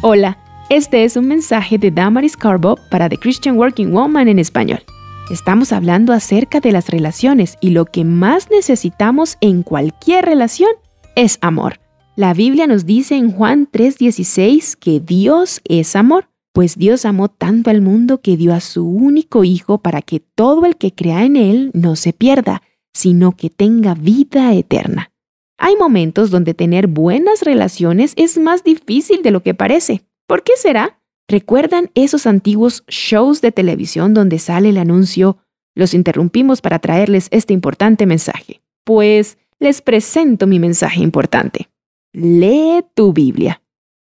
Hola, este es un mensaje de Damaris Carbo para The Christian Working Woman en español. Estamos hablando acerca de las relaciones y lo que más necesitamos en cualquier relación es amor. La Biblia nos dice en Juan 3:16 que Dios es amor, pues Dios amó tanto al mundo que dio a su único Hijo para que todo el que crea en Él no se pierda, sino que tenga vida eterna. Hay momentos donde tener buenas relaciones es más difícil de lo que parece. ¿Por qué será? ¿Recuerdan esos antiguos shows de televisión donde sale el anuncio? Los interrumpimos para traerles este importante mensaje. Pues les presento mi mensaje importante. Lee tu Biblia.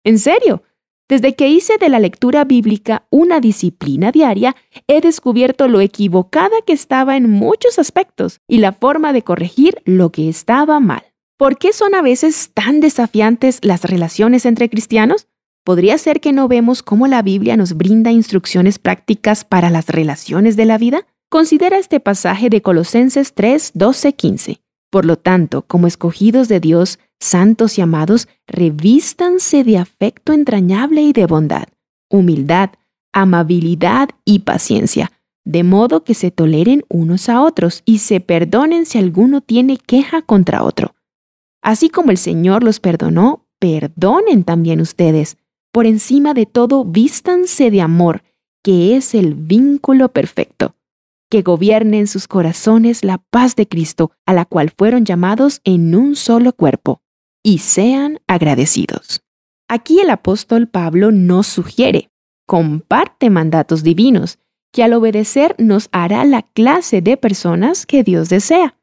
En serio, desde que hice de la lectura bíblica una disciplina diaria, he descubierto lo equivocada que estaba en muchos aspectos y la forma de corregir lo que estaba mal. ¿Por qué son a veces tan desafiantes las relaciones entre cristianos? ¿Podría ser que no vemos cómo la Biblia nos brinda instrucciones prácticas para las relaciones de la vida? Considera este pasaje de Colosenses 3, 12, 15. Por lo tanto, como escogidos de Dios, santos y amados, revístanse de afecto entrañable y de bondad, humildad, amabilidad y paciencia, de modo que se toleren unos a otros y se perdonen si alguno tiene queja contra otro. Así como el Señor los perdonó, perdonen también ustedes. Por encima de todo, vístanse de amor, que es el vínculo perfecto. Que gobierne en sus corazones la paz de Cristo, a la cual fueron llamados en un solo cuerpo, y sean agradecidos. Aquí el apóstol Pablo nos sugiere, comparte mandatos divinos, que al obedecer nos hará la clase de personas que Dios desea.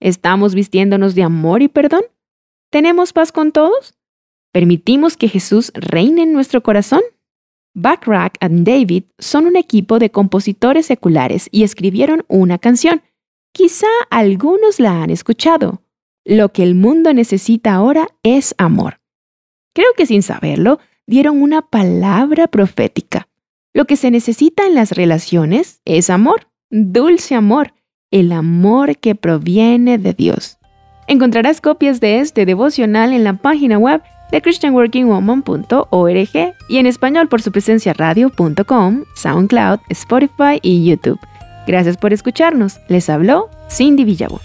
¿Estamos vistiéndonos de amor y perdón? ¿Tenemos paz con todos? ¿Permitimos que Jesús reine en nuestro corazón? Backrack and David son un equipo de compositores seculares y escribieron una canción. Quizá algunos la han escuchado. Lo que el mundo necesita ahora es amor. Creo que sin saberlo, dieron una palabra profética. Lo que se necesita en las relaciones es amor, dulce amor, el amor que proviene de Dios. Encontrarás copias de este devocional en la página web de christianworkingwoman.org y en español por su presencia radio.com, SoundCloud, Spotify y YouTube. Gracias por escucharnos. Les habló Cindy Villabo.